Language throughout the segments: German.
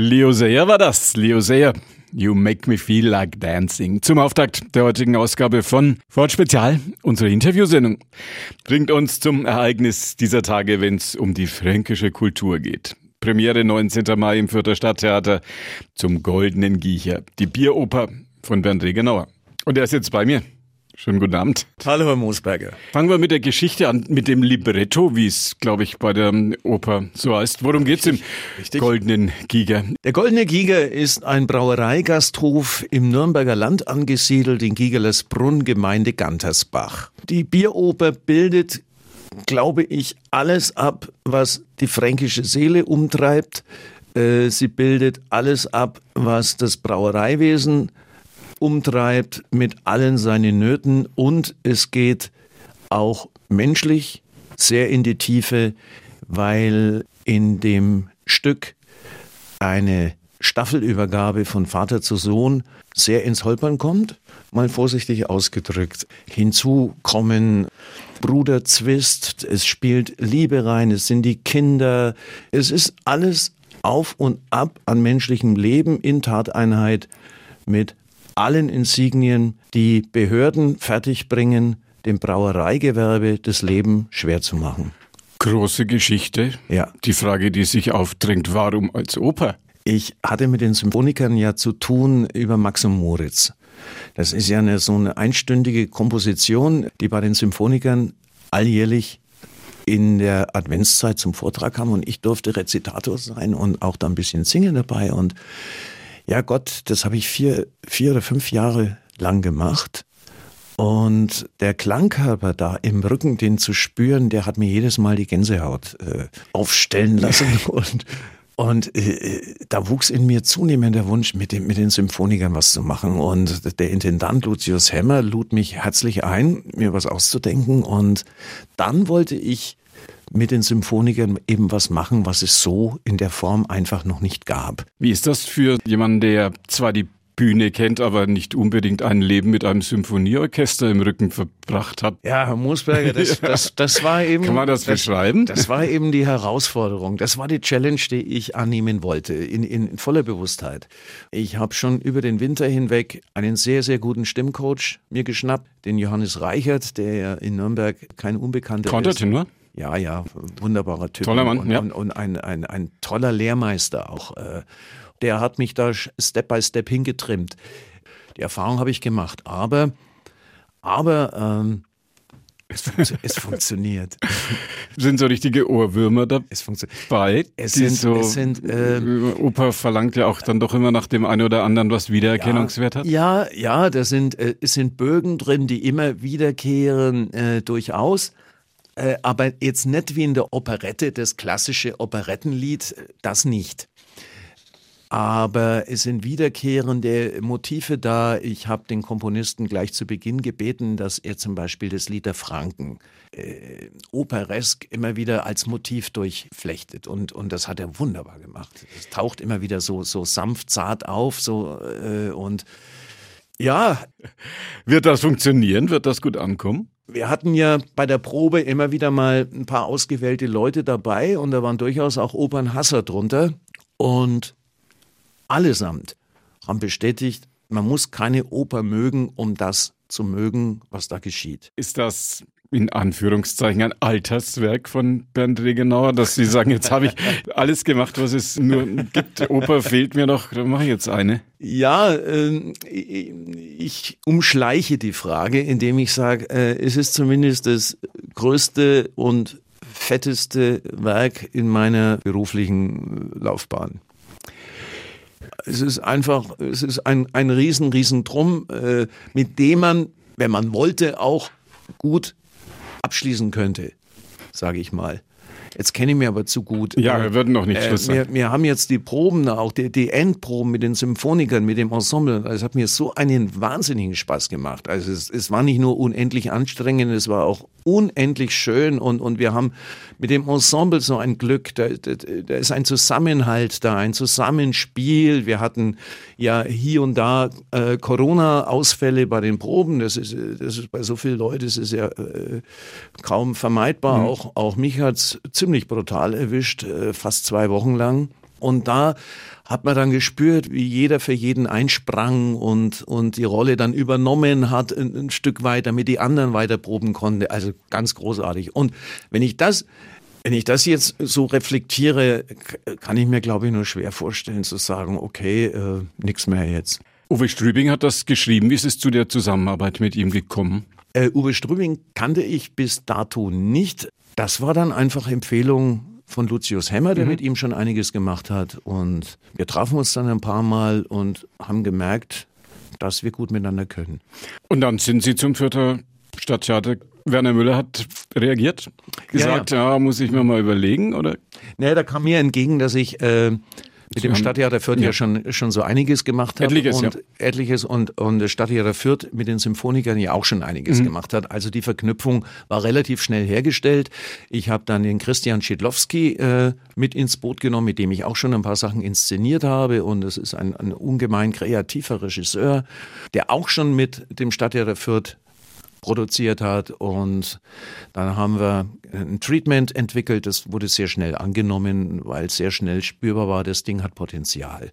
Leo Sayer war das. Leo Sayer. You make me feel like dancing. Zum Auftakt der heutigen Ausgabe von Ford Spezial, unsere Interviewsendung. Bringt uns zum Ereignis dieser Tage, wenn es um die fränkische Kultur geht. Premiere 19. Mai im Fürther Stadttheater zum Goldenen Giecher. Die Bieroper von Bernd Regenauer. Und er ist jetzt bei mir. Schönen guten Abend. Hallo, Herr Moosberger. Fangen wir mit der Geschichte an, mit dem Libretto, wie es, glaube ich, bei der Oper so heißt. Worum geht's im Richtig. Goldenen Giger? Der Goldene Giger ist ein Brauereigasthof im Nürnberger Land angesiedelt, in Gigerlesbrunn, Gemeinde Gantersbach. Die Bieroper bildet, glaube ich, alles ab, was die fränkische Seele umtreibt. Äh, sie bildet alles ab, was das Brauereiwesen umtreibt mit allen seinen Nöten und es geht auch menschlich sehr in die Tiefe, weil in dem Stück eine Staffelübergabe von Vater zu Sohn sehr ins Holpern kommt, mal vorsichtig ausgedrückt. Hinzu kommen Bruderzwist, es spielt Liebe rein, es sind die Kinder, es ist alles auf und ab an menschlichem Leben in Tateinheit mit allen Insignien, die Behörden fertigbringen, dem Brauereigewerbe das Leben schwer zu machen. Große Geschichte. Ja. Die Frage, die sich aufdrängt, warum als Oper? Ich hatte mit den Symphonikern ja zu tun über Max und Moritz. Das ist ja eine, so eine einstündige Komposition, die bei den Symphonikern alljährlich in der Adventszeit zum Vortrag kam und ich durfte Rezitator sein und auch da ein bisschen singen dabei und ja, Gott, das habe ich vier, vier oder fünf Jahre lang gemacht. Und der Klangkörper da im Rücken, den zu spüren, der hat mir jedes Mal die Gänsehaut äh, aufstellen lassen. und und äh, da wuchs in mir zunehmend der Wunsch, mit, dem, mit den Symphonikern was zu machen. Und der Intendant Lucius Hemmer lud mich herzlich ein, mir was auszudenken. Und dann wollte ich mit den Symphonikern eben was machen, was es so in der Form einfach noch nicht gab. Wie ist das für jemanden, der zwar die Bühne kennt, aber nicht unbedingt ein Leben mit einem Symphonieorchester im Rücken verbracht hat. Ja, Herr Moosberger, das, das, das war eben. Kann man das, das beschreiben? Das war eben die Herausforderung. Das war die Challenge, die ich annehmen wollte, in, in voller Bewusstheit. Ich habe schon über den Winter hinweg einen sehr, sehr guten Stimmcoach mir geschnappt, den Johannes Reichert, der ja in Nürnberg kein Unbekannter Kontertenor? ist. Ja, ja, wunderbarer Typ. Toller Mann, und, ja. Und, und ein, ein, ein toller Lehrmeister auch. Äh, der hat mich da Step by Step hingetrimmt. Die Erfahrung habe ich gemacht. Aber, aber ähm, es, funktio es, funktioniert. Sind so richtige Ohrwürmer dabei? Es funktioniert. Es sind, so, es sind äh, Oper verlangt ja auch dann doch immer nach dem einen oder anderen, was Wiedererkennungswert ja, hat. Ja, ja, da sind, äh, es sind Bögen drin, die immer wiederkehren, äh, durchaus. Äh, aber jetzt nicht wie in der Operette, das klassische Operettenlied, das nicht. Aber es sind wiederkehrende Motive da. Ich habe den Komponisten gleich zu Beginn gebeten, dass er zum Beispiel das Lied der Franken äh, operesk immer wieder als Motiv durchflechtet. Und, und das hat er wunderbar gemacht. Es taucht immer wieder so, so sanft, zart auf. So, äh, und ja. Wird das funktionieren? Wird das gut ankommen? Wir hatten ja bei der Probe immer wieder mal ein paar ausgewählte Leute dabei und da waren durchaus auch Opernhasser drunter. Und allesamt haben bestätigt, man muss keine Oper mögen, um das zu mögen, was da geschieht. Ist das in Anführungszeichen ein Alterswerk von Bernd Regenauer, dass Sie sagen, jetzt habe ich alles gemacht, was es nur gibt. Oper fehlt mir noch, dann mache ich jetzt eine. Ja, äh, ich umschleiche die Frage, indem ich sage, äh, es ist zumindest das größte und fetteste Werk in meiner beruflichen Laufbahn. Es ist einfach, es ist ein, ein riesen, riesen Drum, äh, mit dem man, wenn man wollte, auch gut abschließen könnte, sage ich mal. Jetzt kenne ich mir aber zu gut. Ja, wir würden noch nicht äh, Schluss äh, wir, wir, haben jetzt die Proben, auch die, die, Endproben mit den Symphonikern, mit dem Ensemble. Es hat mir so einen wahnsinnigen Spaß gemacht. Also es, es war nicht nur unendlich anstrengend, es war auch unendlich schön und, und wir haben mit dem Ensemble so ein Glück. Da, da, da ist ein Zusammenhalt da, ein Zusammenspiel. Wir hatten ja hier und da äh, Corona-Ausfälle bei den Proben. Das ist, das ist bei so vielen Leuten, das ist ja äh, kaum vermeidbar. Mhm. Auch, auch mich hat's ziemlich brutal erwischt, äh, fast zwei Wochen lang. Und da hat man dann gespürt, wie jeder für jeden einsprang und, und die Rolle dann übernommen hat, ein, ein Stück weit, damit die anderen weiter proben konnten. Also ganz großartig. Und wenn ich das wenn ich das jetzt so reflektiere, kann ich mir, glaube ich, nur schwer vorstellen zu sagen, okay, äh, nichts mehr jetzt. Uwe Strübing hat das geschrieben. Wie ist es zu der Zusammenarbeit mit ihm gekommen? Äh, Uwe Strübing kannte ich bis dato nicht. Das war dann einfach Empfehlung von Lucius Hemmer, der mhm. mit ihm schon einiges gemacht hat. Und wir trafen uns dann ein paar Mal und haben gemerkt, dass wir gut miteinander können. Und dann sind Sie zum Fürther Stadttheater. Werner Müller hat reagiert, gesagt, ja, ja. ja muss ich mir mal überlegen, oder? Nee, da kam mir entgegen, dass ich äh, mit dem Stadttheater Fürth ja. ja, schon, schon so einiges gemacht hat. Etliches, und, ja. Etliches und, und das Stadttheater Fürth mit den Symphonikern ja auch schon einiges mhm. gemacht hat. Also die Verknüpfung war relativ schnell hergestellt. Ich habe dann den Christian Schiedlowski äh, mit ins Boot genommen, mit dem ich auch schon ein paar Sachen inszeniert habe. Und es ist ein, ein ungemein kreativer Regisseur, der auch schon mit dem Stadttheater Fürth produziert hat. Und dann haben wir ein Treatment entwickelt. Das wurde sehr schnell angenommen, weil sehr schnell spürbar war, das Ding hat Potenzial.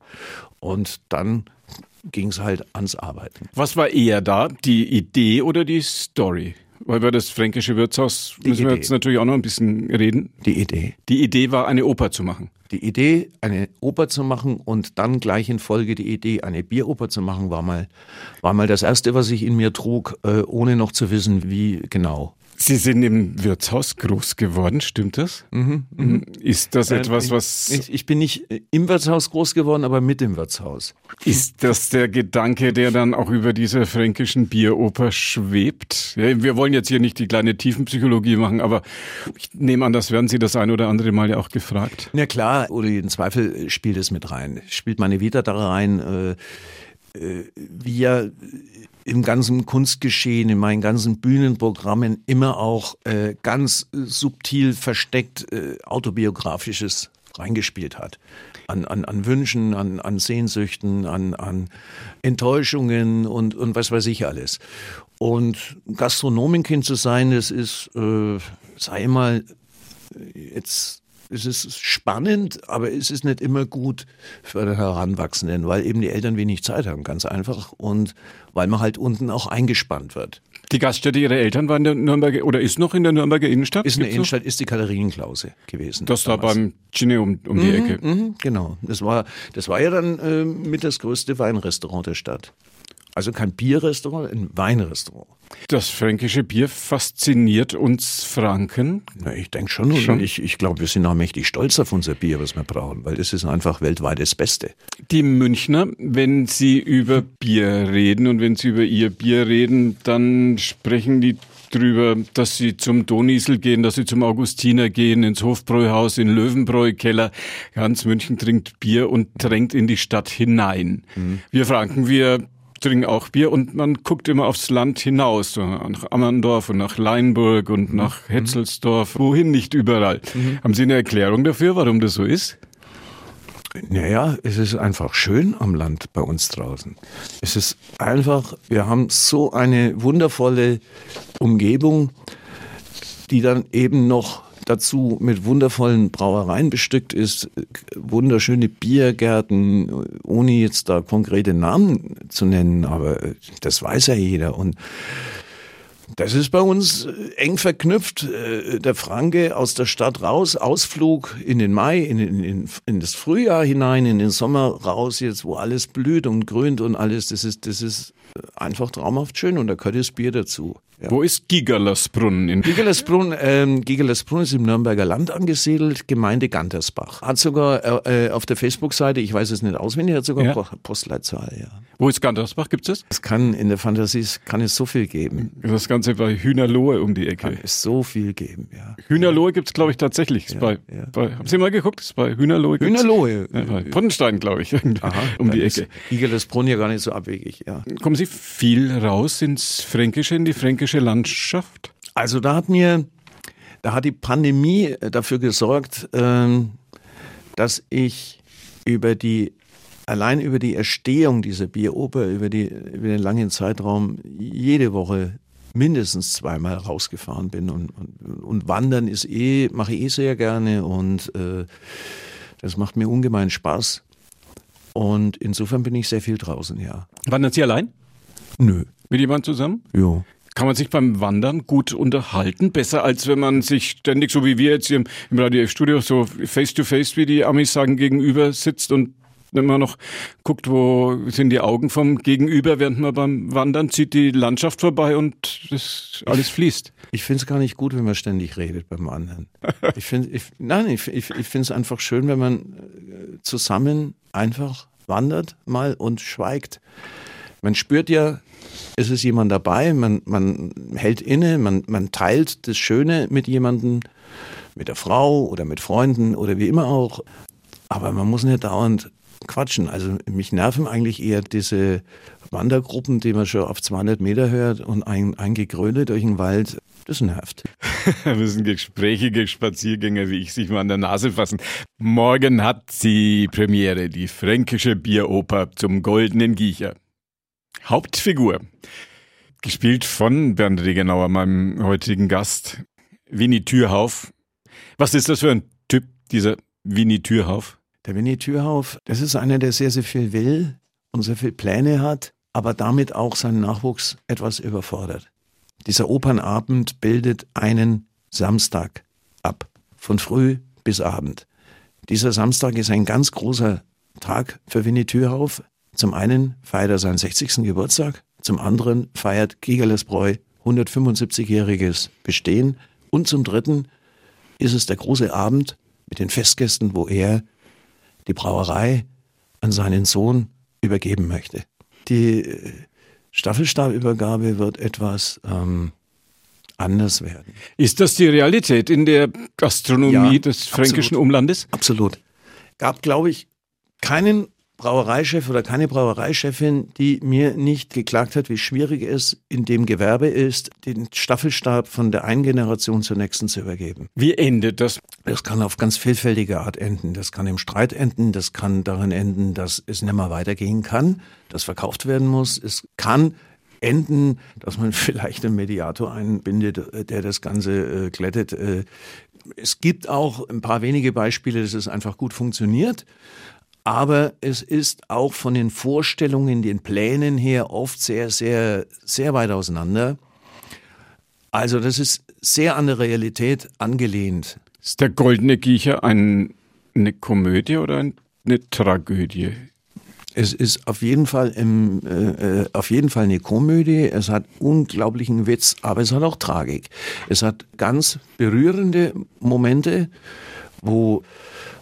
Und dann ging es halt ans Arbeiten. Was war eher da, die Idee oder die Story? Weil wir das fränkische Wirtshaus die müssen Idee. wir jetzt natürlich auch noch ein bisschen reden. Die Idee. Die Idee war, eine Oper zu machen. Die Idee, eine Oper zu machen und dann gleich in Folge die Idee, eine Bieroper zu machen, war mal, war mal das erste, was ich in mir trug, äh, ohne noch zu wissen, wie genau. Sie sind im Wirtshaus groß geworden, stimmt das? Mhm, mhm. Ist das äh, etwas, was. Ich, ich, bin nicht im Wirtshaus groß geworden, aber mit dem Wirtshaus. Ist das der Gedanke, der dann auch über dieser fränkischen Bieroper schwebt? Ja, wir wollen jetzt hier nicht die kleine Tiefenpsychologie machen, aber ich nehme an, das werden Sie das ein oder andere Mal ja auch gefragt. Na klar, oder jeden Zweifel spielt es mit rein. Spielt meine Vita da rein. Äh, äh, wir im ganzen Kunstgeschehen, in meinen ganzen Bühnenprogrammen immer auch äh, ganz subtil versteckt äh, autobiografisches reingespielt hat. An, an, an Wünschen, an, an Sehnsüchten, an, an Enttäuschungen und, und was weiß ich alles. Und Gastronomenkind zu sein, das ist, äh, sei mal, jetzt es ist spannend, aber es ist nicht immer gut für den Heranwachsenden, weil eben die Eltern wenig Zeit haben, ganz einfach. Und weil man halt unten auch eingespannt wird. Die Gaststätte Ihrer Eltern war in der Nürnberger oder ist noch in der Nürnberger Innenstadt? Ist in der Innenstadt, noch? ist die Katharinenklause gewesen. Das da beim Cine um, um die mhm, Ecke. Mhm, genau. Das war, das war ja dann äh, mit das größte Weinrestaurant der Stadt. Also kein Bierrestaurant, ein Weinrestaurant. Das fränkische Bier fasziniert uns Franken? Na, ich denke schon. schon. Ich, ich glaube, wir sind auch mächtig stolz auf unser Bier, was wir brauchen, weil das ist einfach weltweit das Beste. Die Münchner, wenn sie über Bier reden und wenn sie über ihr Bier reden, dann sprechen die drüber, dass sie zum Donisel gehen, dass sie zum Augustiner gehen, ins Hofbräuhaus, in Löwenbräukeller. Ganz München trinkt Bier und drängt in die Stadt hinein. Mhm. Wir Franken, wir trinken auch Bier und man guckt immer aufs Land hinaus, so nach Ammerndorf und nach Leinburg und mhm. nach Hetzelsdorf, wohin nicht überall. Mhm. Haben Sie eine Erklärung dafür, warum das so ist? Naja, es ist einfach schön am Land bei uns draußen. Es ist einfach, wir haben so eine wundervolle Umgebung, die dann eben noch dazu mit wundervollen Brauereien bestückt ist, wunderschöne Biergärten, ohne jetzt da konkrete Namen zu nennen, aber das weiß ja jeder. Und das ist bei uns eng verknüpft. Äh, der Franke aus der Stadt raus, Ausflug in den Mai, in, in, in das Frühjahr hinein, in den Sommer raus, jetzt wo alles blüht und grünt und alles. Das ist, das ist einfach traumhaft schön und da gehört das Bier dazu. Ja. Wo ist Gigerlersbrunn? In Gigerlersbrunn, ähm, Gigerlersbrunn ist im Nürnberger Land angesiedelt, Gemeinde Gantersbach. Hat sogar äh, auf der Facebook-Seite, ich weiß es nicht auswendig, hat sogar ja. Postleitzahl, ja. Wo ist Gantersbach? Gibt es das? Es kann, in der Fantasie kann es so viel geben. Das Ganze bei Hühnerlohe um die Ecke. Kann es so viel geben, ja. Hühnerlohe gibt es, glaube ich, tatsächlich. Ja, bei, ja. bei, haben Sie mal geguckt? Ist bei Hühnerlohe Hühnerlohe. Ja, bei Pottenstein, glaube ich, Aha, um die Ecke. Gigerlersbrunn ja gar nicht so abwegig, ja. Kommen Sie viel raus ins Fränkische, in die fränkische Landschaft? Also da hat mir, da hat die Pandemie äh, dafür gesorgt, ähm, dass ich über die allein über die Erstehung dieser Bieroper, über, die, über den langen Zeitraum jede Woche mindestens zweimal rausgefahren bin und, und, und wandern ist eh, mache ich eh sehr gerne und äh, Das macht mir ungemein Spaß. Und insofern bin ich sehr viel draußen, ja. Wandern Sie allein? Nö. Mit jemandem zusammen? Jo. Kann man sich beim Wandern gut unterhalten? Besser als wenn man sich ständig, so wie wir jetzt hier im, im Radio F-Studio, so face to face, wie die Amis sagen, gegenüber sitzt und wenn man noch guckt, wo sind die Augen vom Gegenüber, während man beim Wandern zieht die Landschaft vorbei und das alles fließt. Ich finde es gar nicht gut, wenn man ständig redet beim Wandern. Ich finde, ich, nein, ich, ich, ich finde es einfach schön, wenn man äh, zusammen einfach wandert mal und schweigt. Man spürt ja, es ist jemand dabei, man, man hält inne, man, man teilt das Schöne mit jemandem, mit der Frau oder mit Freunden oder wie immer auch. Aber man muss nicht dauernd quatschen. Also mich nerven eigentlich eher diese Wandergruppen, die man schon auf 200 Meter hört und ein, ein Gegröle durch den Wald. Das nervt. Müssen gesprächige Spaziergänger wie ich sich mal an der Nase fassen. Morgen hat sie Premiere, die fränkische Bieroper zum Goldenen Giecher. Hauptfigur, gespielt von Bernd Regenauer, meinem heutigen Gast, Winnie Türhauf. Was ist das für ein Typ, dieser Winnie Türhauf? Der Winnie Türhauf, das ist einer, der sehr, sehr viel will und sehr viel Pläne hat, aber damit auch seinen Nachwuchs etwas überfordert. Dieser Opernabend bildet einen Samstag ab, von früh bis Abend. Dieser Samstag ist ein ganz großer Tag für Winnie Thürhauf. Zum einen feiert er seinen 60. Geburtstag, zum anderen feiert Gigerlesbräu 175-jähriges Bestehen und zum dritten ist es der große Abend mit den Festgästen, wo er die Brauerei an seinen Sohn übergeben möchte. Die äh, Staffelstabübergabe wird etwas ähm, anders werden. Ist das die Realität in der Gastronomie ja, des fränkischen absolut. Umlandes? Absolut. Gab, glaube ich, keinen Brauereichef oder keine Brauereichefin, die mir nicht geklagt hat, wie schwierig es in dem Gewerbe ist, den Staffelstab von der einen Generation zur nächsten zu übergeben. Wie endet das? Das kann auf ganz vielfältige Art enden. Das kann im Streit enden, das kann darin enden, dass es nicht mehr weitergehen kann, dass verkauft werden muss. Es kann enden, dass man vielleicht einen Mediator einbindet, der das Ganze äh, glättet. Äh, es gibt auch ein paar wenige Beispiele, dass es einfach gut funktioniert aber es ist auch von den Vorstellungen, den Plänen her oft sehr, sehr, sehr weit auseinander. Also das ist sehr an der Realität angelehnt. Ist der Goldene Giecher ein, eine Komödie oder eine Tragödie? Es ist auf jeden Fall im, äh, äh, auf jeden Fall eine Komödie. Es hat unglaublichen Witz, aber es hat auch Tragik. Es hat ganz berührende Momente, wo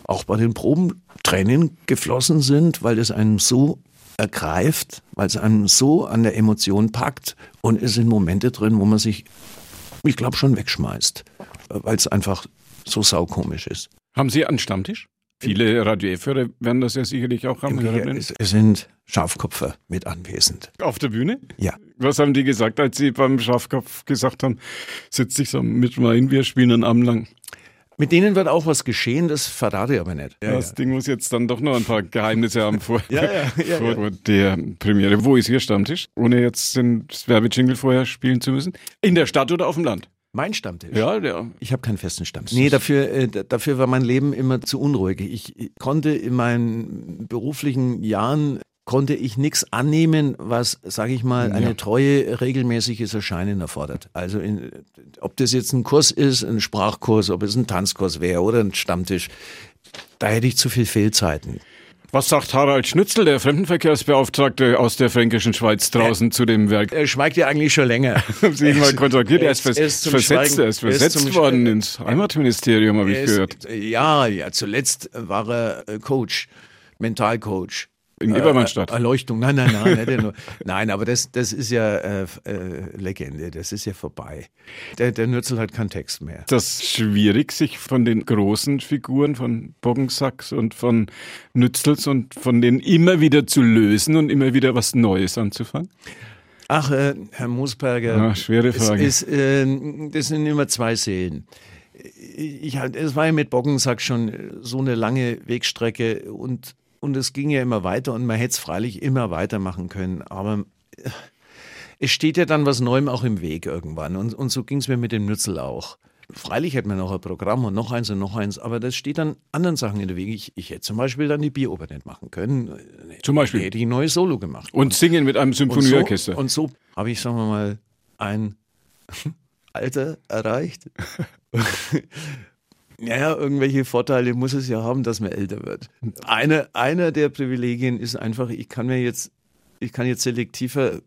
auch bei den Proben Tränen geflossen sind, weil es einem so ergreift, weil es einem so an der Emotion packt und es sind Momente drin, wo man sich, ich glaube, schon wegschmeißt, weil es einfach so saukomisch ist. Haben Sie einen Stammtisch? Viele Radio F-Hörer werden das ja sicherlich auch haben. Es, es sind Schafkopfer mit anwesend. Auf der Bühne? Ja. Was haben die gesagt, als Sie beim Schafkopf gesagt haben, setz dich so mit rein, wir spielen einen Abend lang? Mit denen wird auch was geschehen, das verrate ich aber nicht. Ja, das ja. Ding muss jetzt dann doch noch ein paar Geheimnisse haben vor, ja, ja, vor der Premiere. Wo ist Ihr Stammtisch? Ohne jetzt den Werbejingle vorher spielen zu müssen. In der Stadt oder auf dem Land? Mein Stammtisch? Ja, der. Ich habe keinen festen Stammtisch. Nee, dafür, äh, dafür war mein Leben immer zu unruhig. Ich konnte in meinen beruflichen Jahren konnte ich nichts annehmen, was, sage ich mal, eine ja. treue, regelmäßiges Erscheinen erfordert. Also in, ob das jetzt ein Kurs ist, ein Sprachkurs, ob es ein Tanzkurs wäre oder ein Stammtisch, da hätte ich zu viel Fehlzeiten. Was sagt Harald Schnützel, der Fremdenverkehrsbeauftragte aus der fränkischen Schweiz, draußen er, zu dem Werk? Er schweigt ja eigentlich schon länger. Haben Sie ihn mal kontaktiert? Er ist, er ist, versetzt, er ist versetzt worden ins Heimatministerium, habe ich gehört. Ja, ja, zuletzt war er äh, Coach, Mentalcoach. In Ebermannstadt. Äh, Erleuchtung, nein, nein, nein. nein, aber das, das ist ja äh, äh, Legende, das ist ja vorbei. Der, der Nürzel hat keinen Text mehr. Das ist schwierig, sich von den großen Figuren, von Boggensacks und von Nützels und von denen immer wieder zu lösen und immer wieder was Neues anzufangen? Ach, äh, Herr Moosberger. Ja, schwere Frage. Ist, äh, das sind immer zwei Seelen. Ich, es war ja mit Boggensack schon so eine lange Wegstrecke und und es ging ja immer weiter und man hätte es freilich immer weitermachen können. Aber äh, es steht ja dann was Neuem auch im Weg irgendwann. Und, und so ging es mir mit dem Nützel auch. freilich hätte man noch ein Programm und noch eins und noch eins, aber das steht dann anderen Sachen in der Wege. Ich, ich hätte zum Beispiel dann die Bieroper nicht machen können. Zum Beispiel? Hätte ich ein neues Solo gemacht. Und singen mit einem Symphonieorchester. Und so, und so habe ich, sagen wir mal, ein Alter erreicht. Naja, irgendwelche Vorteile muss es ja haben, dass man älter wird. Eine, einer der Privilegien ist einfach, ich kann mir jetzt, ich kann jetzt selektiver äh,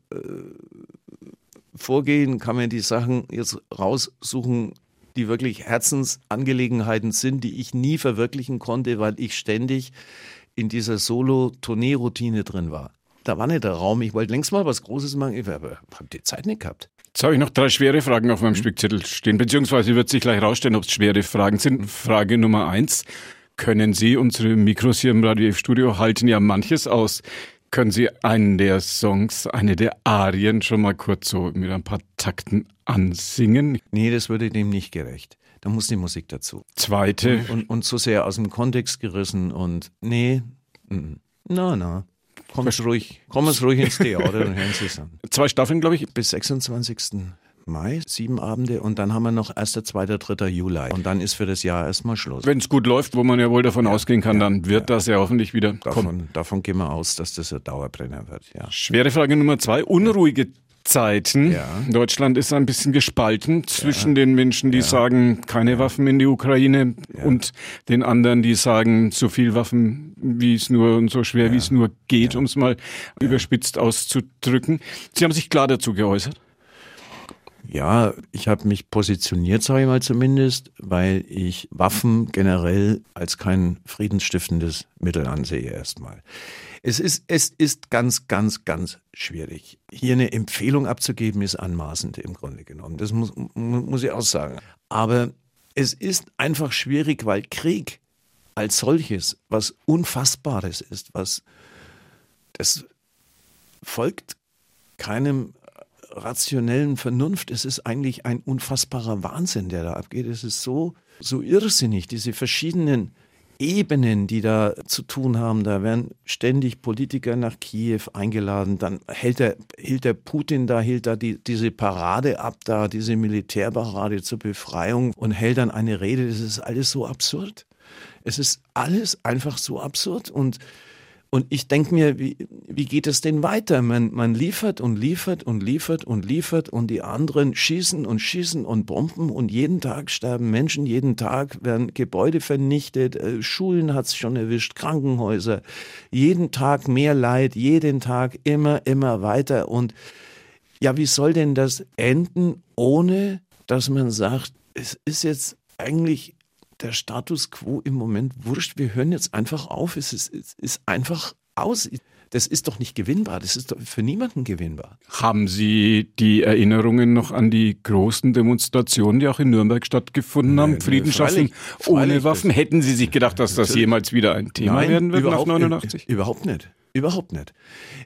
vorgehen, kann mir die Sachen jetzt raussuchen, die wirklich Herzensangelegenheiten sind, die ich nie verwirklichen konnte, weil ich ständig in dieser Solo-Tournee-Routine drin war. Da war nicht der Raum. Ich wollte längst mal was Großes machen, aber habe die Zeit nicht gehabt. Jetzt habe ich noch drei schwere Fragen auf meinem Spickzettel stehen, beziehungsweise wird sich gleich rausstellen, ob es schwere Fragen sind. Frage Nummer eins. Können Sie, unsere Mikros hier im Radio F Studio halten ja manches aus. Können Sie einen der Songs, eine der Arien schon mal kurz so mit ein paar Takten ansingen? Nee, das würde dem nicht gerecht. Da muss die Musik dazu. Zweite. Und, und, und so sehr aus dem Kontext gerissen und nee, na, na. Kommen Sie ruhig, kommen Sie ruhig ins Theater und hören Sie es an. Zwei Staffeln, glaube ich. Bis 26. Mai, sieben Abende und dann haben wir noch 1., 2., 3. Juli. Und dann ist für das Jahr erstmal Schluss. Wenn es gut läuft, wo man ja wohl davon ja, ausgehen kann, ja, dann wird ja. das ja hoffentlich wieder davon, kommen. Davon gehen wir aus, dass das ein Dauerbrenner wird. Ja. Schwere Frage Nummer zwei. Unruhige Zeiten. Ja. Deutschland ist ein bisschen gespalten zwischen ja. den Menschen, die ja. sagen, keine Waffen in die Ukraine und den anderen, die sagen, so viel Waffen, wie es nur und so schwer, wie es nur geht, um es mal überspitzt auszudrücken. Sie haben sich klar dazu geäußert. Ja, ich habe mich positioniert, sage ich mal zumindest, weil ich Waffen generell als kein friedensstiftendes Mittel ansehe erstmal. Es ist, es ist ganz, ganz, ganz schwierig. Hier eine Empfehlung abzugeben, ist anmaßend im Grunde genommen. Das muss, muss ich auch sagen. Aber es ist einfach schwierig, weil Krieg als solches was Unfassbares ist, was das folgt keinem rationellen Vernunft. Es ist eigentlich ein unfassbarer Wahnsinn, der da abgeht. Es ist so, so irrsinnig, diese verschiedenen Ebenen, die da zu tun haben. Da werden ständig Politiker nach Kiew eingeladen. Dann hält der, hält der Putin da, hält da die, diese Parade ab, da diese Militärparade zur Befreiung und hält dann eine Rede. Das ist alles so absurd. Es ist alles einfach so absurd und und ich denke mir, wie, wie geht es denn weiter? Man, man liefert und liefert und liefert und liefert und die anderen schießen und schießen und bomben und jeden Tag sterben Menschen, jeden Tag werden Gebäude vernichtet, äh, Schulen hat es schon erwischt, Krankenhäuser, jeden Tag mehr Leid, jeden Tag immer, immer weiter. Und ja, wie soll denn das enden, ohne dass man sagt, es ist jetzt eigentlich der Status quo im Moment wurscht. Wir hören jetzt einfach auf. Es ist, es ist einfach aus. Das ist doch nicht gewinnbar. Das ist doch für niemanden gewinnbar. Haben Sie die Erinnerungen noch an die großen Demonstrationen, die auch in Nürnberg stattgefunden haben? Frieden schaffen ohne Waffen? Hätten Sie sich gedacht, dass das jemals wieder ein Thema Nein, werden wird nach 89? Überhaupt nicht. Überhaupt nicht.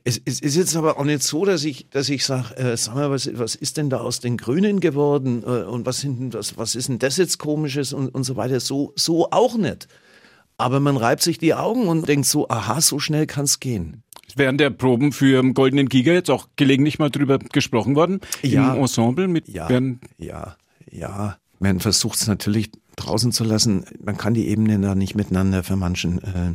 Es, es, ist jetzt aber auch nicht so, dass ich, dass ich sage, äh, sag mal, was, was ist denn da aus den Grünen geworden äh, und was, sind, was, was ist denn das jetzt komisches und, und so weiter. So, so auch nicht. Aber man reibt sich die Augen und denkt so, aha, so schnell kann es gehen. Während der Proben für Goldenen Giga jetzt auch gelegentlich mal drüber gesprochen worden? Ja. Im Ensemble mit ja, Bern? Ja, ja. Man versucht es natürlich draußen zu lassen. Man kann die Ebenen da nicht miteinander vermanschen. Äh,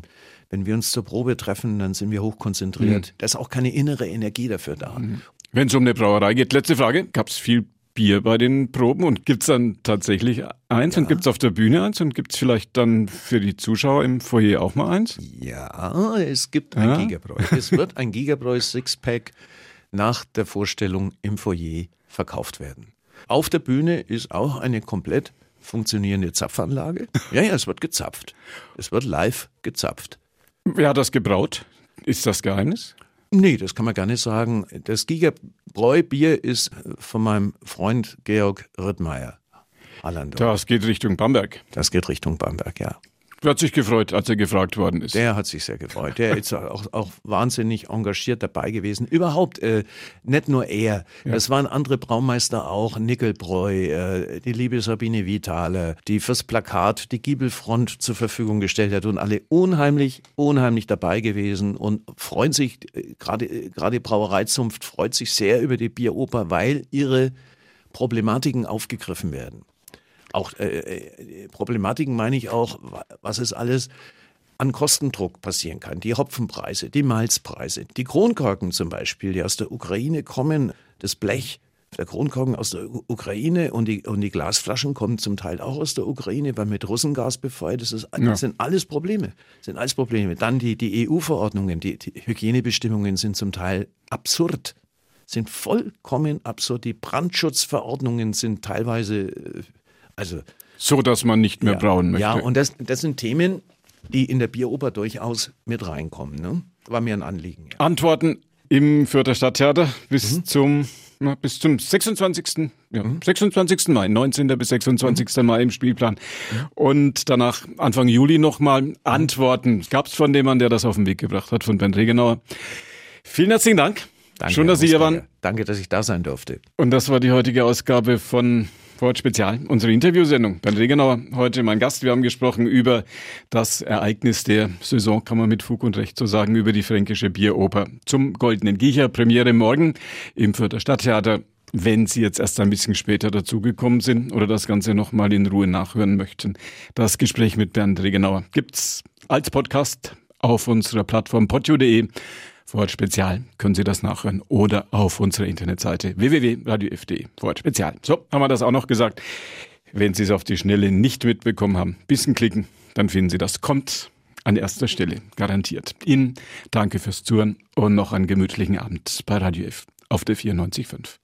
wenn wir uns zur Probe treffen, dann sind wir hochkonzentriert. Mhm. Da ist auch keine innere Energie dafür da. Mhm. Wenn es um eine Brauerei geht, letzte Frage, gab es viel Bier bei den Proben und gibt es dann tatsächlich eins ja. und gibt es auf der Bühne eins und gibt es vielleicht dann für die Zuschauer im Foyer auch mal eins? Ja, es gibt ein ja. Gigabräu. Es wird ein Gigabräu Sixpack nach der Vorstellung im Foyer verkauft werden. Auf der Bühne ist auch eine komplett funktionierende Zapfanlage. Ja, ja, es wird gezapft. Es wird live gezapft. Wer hat das gebraut? Ist das Geheimnis? Nee, das kann man gar nicht sagen. Das Gigabräu-Bier ist von meinem Freund Georg Rittmeier. Das geht Richtung Bamberg. Das geht Richtung Bamberg, ja. Hat sich gefreut, als er gefragt worden ist. Der hat sich sehr gefreut. Der ist auch, auch wahnsinnig engagiert dabei gewesen. Überhaupt, äh, nicht nur er. Ja. Das waren andere Braumeister auch, Nickelbräu, äh, die liebe Sabine Vitale, die fürs Plakat die Giebelfront zur Verfügung gestellt hat und alle unheimlich, unheimlich dabei gewesen und freuen sich, äh, gerade äh, gerade Brauereizunft freut sich sehr über die Bieroper, weil ihre Problematiken aufgegriffen werden. Auch äh, äh, Problematiken meine ich auch, was es alles an Kostendruck passieren kann. Die Hopfenpreise, die Malzpreise, die Kronkorken zum Beispiel, die aus der Ukraine kommen, das Blech, der Kronkorken aus der Ukraine und die, und die Glasflaschen kommen zum Teil auch aus der Ukraine, weil mit Russengas befeuert ist. Das, ja. sind alles Probleme. Sind alles Probleme. Dann die, die EU-Verordnungen, die, die Hygienebestimmungen sind zum Teil absurd sind vollkommen absurd. Die Brandschutzverordnungen sind teilweise, äh, also. So, dass man nicht mehr ja, brauen möchte. Ja, und das, das sind Themen, die in der Bieroper durchaus mit reinkommen. Ne? War mir ein Anliegen. Ja. Antworten im Fürther Stadttheater bis mhm. zum na, bis zum 26. Ja, mhm. 26. Mai, 19. bis 26. Mhm. Mai im Spielplan. Mhm. Und danach Anfang Juli nochmal Antworten. Gab es von jemandem, der das auf den Weg gebracht hat, von Ben Regenauer. Vielen herzlichen Dank. Danke, Schön, dass Sie hier waren. Danke, dass ich da sein durfte. Und das war die heutige Ausgabe von Wort Spezial, unsere Interviewsendung. Bernd Regenauer, heute mein Gast. Wir haben gesprochen über das Ereignis der Saison, kann man mit Fug und Recht so sagen, über die fränkische Bieroper zum Goldenen Giecher. Premiere morgen im Fürther Stadttheater. Wenn Sie jetzt erst ein bisschen später dazugekommen sind oder das Ganze nochmal in Ruhe nachhören möchten, das Gespräch mit Bernd Regenauer gibt's als Podcast auf unserer Plattform podio.de Wort Spezial können Sie das nachhören oder auf unserer Internetseite www.radiof.de Wort Spezial. So, haben wir das auch noch gesagt. Wenn Sie es auf die Schnelle nicht mitbekommen haben, bisschen klicken, dann finden Sie das. Kommt an erster Stelle, garantiert. Ihnen danke fürs Zuhören und noch einen gemütlichen Abend bei Radio F auf der 94.5.